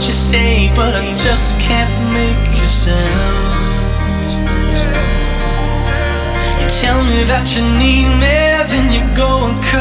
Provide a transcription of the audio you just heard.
what you say, but I just can't make you sound. You tell me that you need me, then you go and cut.